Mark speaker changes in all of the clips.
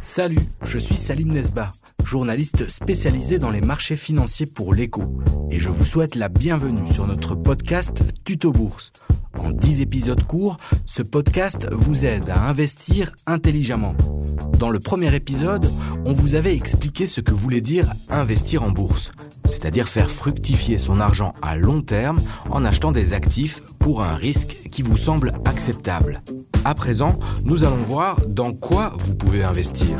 Speaker 1: Salut, je suis Salim Nesba, journaliste spécialisé dans les marchés financiers pour l'écho, et je vous souhaite la bienvenue sur notre podcast Tuto Bourse. En 10 épisodes courts, ce podcast vous aide à investir intelligemment. Dans le premier épisode, on vous avait expliqué ce que voulait dire investir en bourse, c'est-à-dire faire fructifier son argent à long terme en achetant des actifs pour un risque qui vous semble acceptable. À présent, nous allons voir dans quoi vous pouvez investir.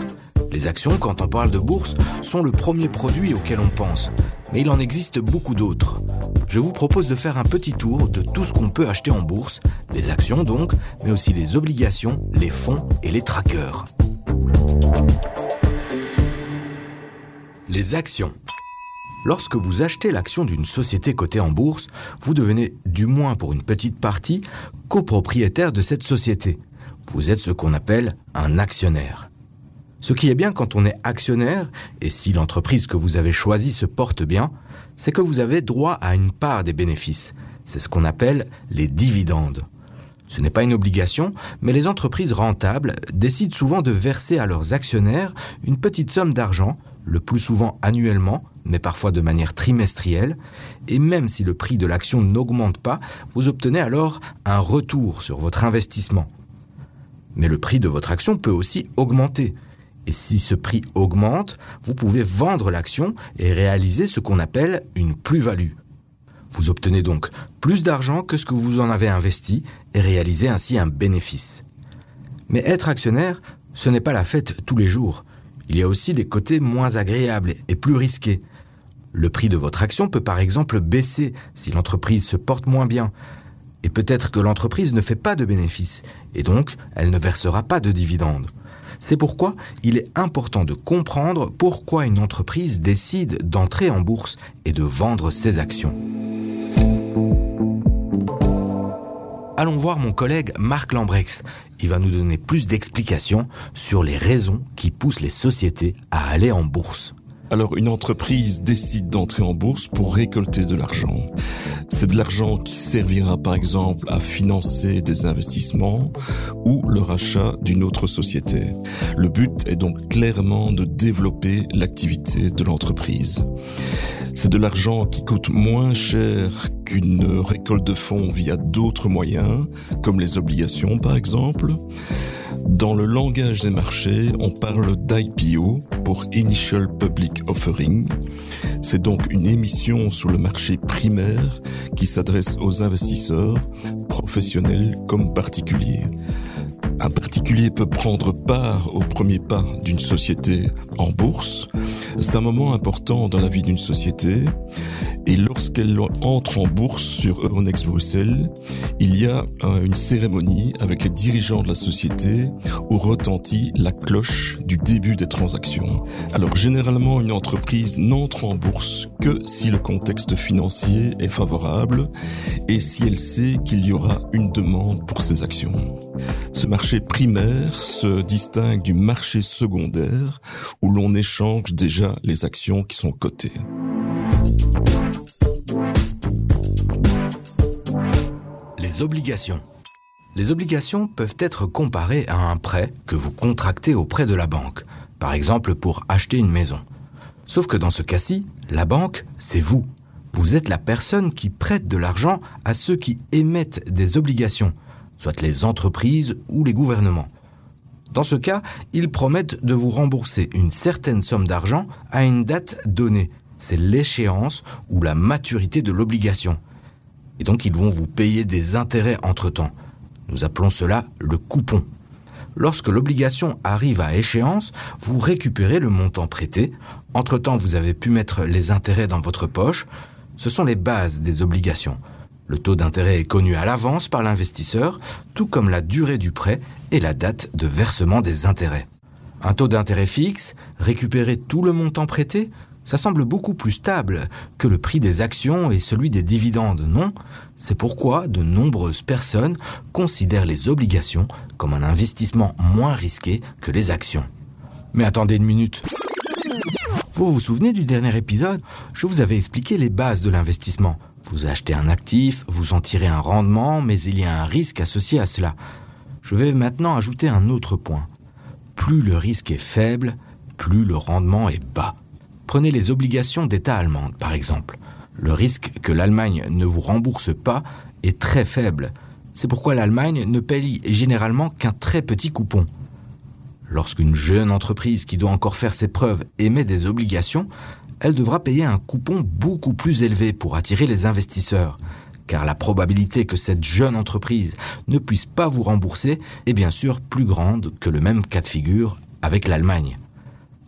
Speaker 1: Les actions, quand on parle de bourse, sont le premier produit auquel on pense, mais il en existe beaucoup d'autres. Je vous propose de faire un petit tour de tout ce qu'on peut acheter en bourse, les actions donc, mais aussi les obligations, les fonds et les trackers. Les actions. Lorsque vous achetez l'action d'une société cotée en bourse, vous devenez, du moins pour une petite partie, copropriétaire de cette société. Vous êtes ce qu'on appelle un actionnaire. Ce qui est bien quand on est actionnaire, et si l'entreprise que vous avez choisie se porte bien, c'est que vous avez droit à une part des bénéfices. C'est ce qu'on appelle les dividendes. Ce n'est pas une obligation, mais les entreprises rentables décident souvent de verser à leurs actionnaires une petite somme d'argent, le plus souvent annuellement, mais parfois de manière trimestrielle, et même si le prix de l'action n'augmente pas, vous obtenez alors un retour sur votre investissement. Mais le prix de votre action peut aussi augmenter. Et si ce prix augmente, vous pouvez vendre l'action et réaliser ce qu'on appelle une plus-value. Vous obtenez donc plus d'argent que ce que vous en avez investi et réalisez ainsi un bénéfice. Mais être actionnaire, ce n'est pas la fête tous les jours. Il y a aussi des côtés moins agréables et plus risqués. Le prix de votre action peut par exemple baisser si l'entreprise se porte moins bien. Et peut-être que l'entreprise ne fait pas de bénéfices, et donc elle ne versera pas de dividendes. C'est pourquoi il est important de comprendre pourquoi une entreprise décide d'entrer en bourse et de vendre ses actions. Allons voir mon collègue Marc Lambrecht. Il va nous donner plus d'explications sur les raisons qui poussent les sociétés à aller en bourse.
Speaker 2: Alors une entreprise décide d'entrer en bourse pour récolter de l'argent. C'est de l'argent qui servira par exemple à financer des investissements ou le rachat d'une autre société. Le but est donc clairement de développer l'activité de l'entreprise. C'est de l'argent qui coûte moins cher qu'une récolte de fonds via d'autres moyens, comme les obligations par exemple. Dans le langage des marchés, on parle d'IPO pour Initial Public Offering. C'est donc une émission sur le marché primaire qui s'adresse aux investisseurs, professionnels comme particuliers. Un particulier peut prendre part au premier pas d'une société en bourse. C'est un moment important dans la vie d'une société. Et lorsqu'elle entre en bourse sur Euronext Bruxelles, il y a une cérémonie avec les dirigeants de la société où retentit la cloche du début des transactions. Alors généralement, une entreprise n'entre en bourse que si le contexte financier est favorable et si elle sait qu'il y aura une demande pour ses actions. Ce marché primaire se distingue du marché secondaire où l'on échange déjà les actions qui sont cotées.
Speaker 1: Les obligations. Les obligations peuvent être comparées à un prêt que vous contractez auprès de la banque, par exemple pour acheter une maison. Sauf que dans ce cas-ci, la banque, c'est vous. Vous êtes la personne qui prête de l'argent à ceux qui émettent des obligations, soit les entreprises ou les gouvernements. Dans ce cas, ils promettent de vous rembourser une certaine somme d'argent à une date donnée. C'est l'échéance ou la maturité de l'obligation. Et donc ils vont vous payer des intérêts entre-temps. Nous appelons cela le coupon. Lorsque l'obligation arrive à échéance, vous récupérez le montant prêté. Entre-temps, vous avez pu mettre les intérêts dans votre poche. Ce sont les bases des obligations. Le taux d'intérêt est connu à l'avance par l'investisseur, tout comme la durée du prêt et la date de versement des intérêts. Un taux d'intérêt fixe, récupérer tout le montant prêté, ça semble beaucoup plus stable que le prix des actions et celui des dividendes, non? C'est pourquoi de nombreuses personnes considèrent les obligations comme un investissement moins risqué que les actions. Mais attendez une minute. Vous vous souvenez du dernier épisode? Je vous avais expliqué les bases de l'investissement. Vous achetez un actif, vous en tirez un rendement, mais il y a un risque associé à cela. Je vais maintenant ajouter un autre point plus le risque est faible, plus le rendement est bas. Prenez les obligations d'État allemandes, par exemple. Le risque que l'Allemagne ne vous rembourse pas est très faible. C'est pourquoi l'Allemagne ne paye généralement qu'un très petit coupon. Lorsqu'une jeune entreprise qui doit encore faire ses preuves émet des obligations, elle devra payer un coupon beaucoup plus élevé pour attirer les investisseurs, car la probabilité que cette jeune entreprise ne puisse pas vous rembourser est bien sûr plus grande que le même cas de figure avec l'Allemagne.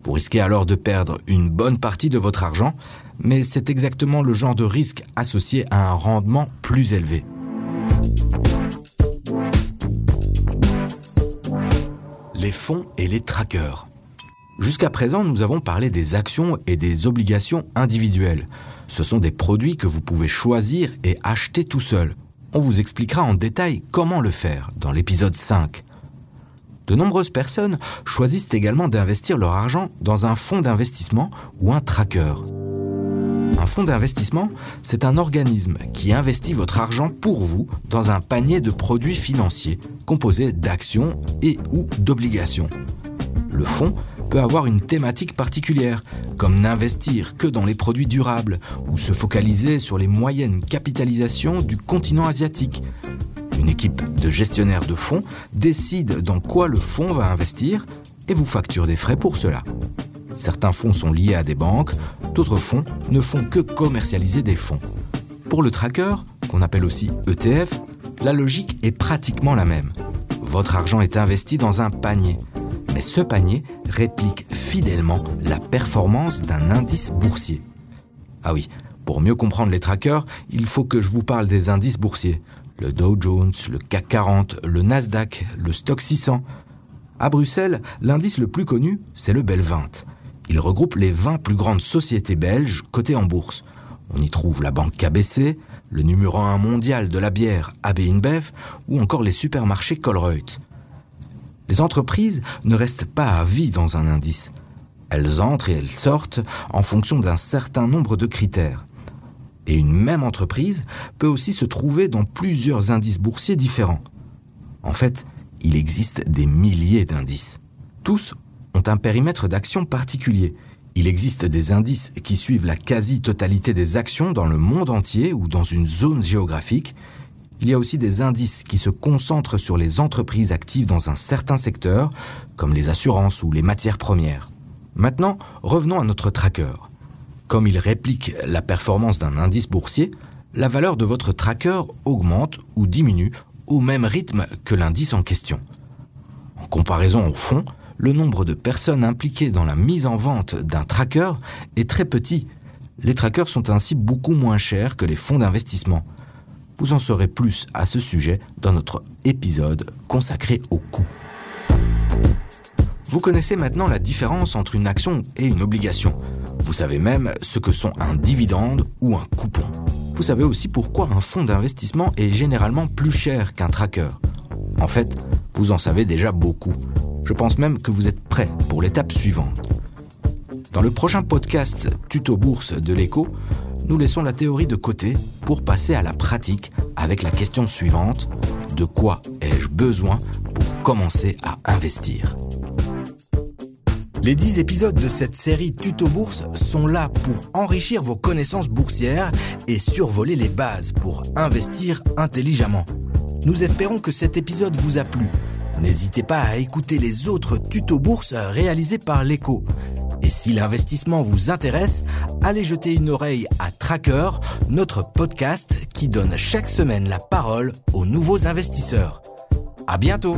Speaker 1: Vous risquez alors de perdre une bonne partie de votre argent, mais c'est exactement le genre de risque associé à un rendement plus élevé. Les fonds et les trackers. Jusqu'à présent, nous avons parlé des actions et des obligations individuelles. Ce sont des produits que vous pouvez choisir et acheter tout seul. On vous expliquera en détail comment le faire dans l'épisode 5. De nombreuses personnes choisissent également d'investir leur argent dans un fonds d'investissement ou un tracker. Un fonds d'investissement, c'est un organisme qui investit votre argent pour vous dans un panier de produits financiers composé d'actions et ou d'obligations. Le fonds peut avoir une thématique particulière, comme n'investir que dans les produits durables ou se focaliser sur les moyennes capitalisations du continent asiatique. Une équipe de gestionnaires de fonds décide dans quoi le fonds va investir et vous facture des frais pour cela. Certains fonds sont liés à des banques, d'autres fonds ne font que commercialiser des fonds. Pour le tracker, qu'on appelle aussi ETF, la logique est pratiquement la même. Votre argent est investi dans un panier, ce panier réplique fidèlement la performance d'un indice boursier. Ah oui, pour mieux comprendre les trackers, il faut que je vous parle des indices boursiers. Le Dow Jones, le CAC 40, le Nasdaq, le Stock 600. À Bruxelles, l'indice le plus connu, c'est le Bel 20. Il regroupe les 20 plus grandes sociétés belges cotées en bourse. On y trouve la banque KBC, le numéro 1 mondial de la bière AB InBev ou encore les supermarchés Colruyt. Les entreprises ne restent pas à vie dans un indice. Elles entrent et elles sortent en fonction d'un certain nombre de critères. Et une même entreprise peut aussi se trouver dans plusieurs indices boursiers différents. En fait, il existe des milliers d'indices. Tous ont un périmètre d'action particulier. Il existe des indices qui suivent la quasi-totalité des actions dans le monde entier ou dans une zone géographique. Il y a aussi des indices qui se concentrent sur les entreprises actives dans un certain secteur, comme les assurances ou les matières premières. Maintenant, revenons à notre tracker. Comme il réplique la performance d'un indice boursier, la valeur de votre tracker augmente ou diminue au même rythme que l'indice en question. En comparaison au fond, le nombre de personnes impliquées dans la mise en vente d'un tracker est très petit. Les trackers sont ainsi beaucoup moins chers que les fonds d'investissement. Vous en saurez plus à ce sujet dans notre épisode consacré au coût. Vous connaissez maintenant la différence entre une action et une obligation. Vous savez même ce que sont un dividende ou un coupon. Vous savez aussi pourquoi un fonds d'investissement est généralement plus cher qu'un tracker. En fait, vous en savez déjà beaucoup. Je pense même que vous êtes prêt pour l'étape suivante. Dans le prochain podcast Tuto Bourse de l'écho, nous laissons la théorie de côté pour passer à la pratique avec la question suivante. De quoi ai-je besoin pour commencer à investir? Les 10 épisodes de cette série Tuto Bourse sont là pour enrichir vos connaissances boursières et survoler les bases pour investir intelligemment. Nous espérons que cet épisode vous a plu N'hésitez pas à écouter les autres tutos bourse réalisés par l'écho. Et si l'investissement vous intéresse, allez jeter une oreille à Tracker, notre podcast qui donne chaque semaine la parole aux nouveaux investisseurs. À bientôt!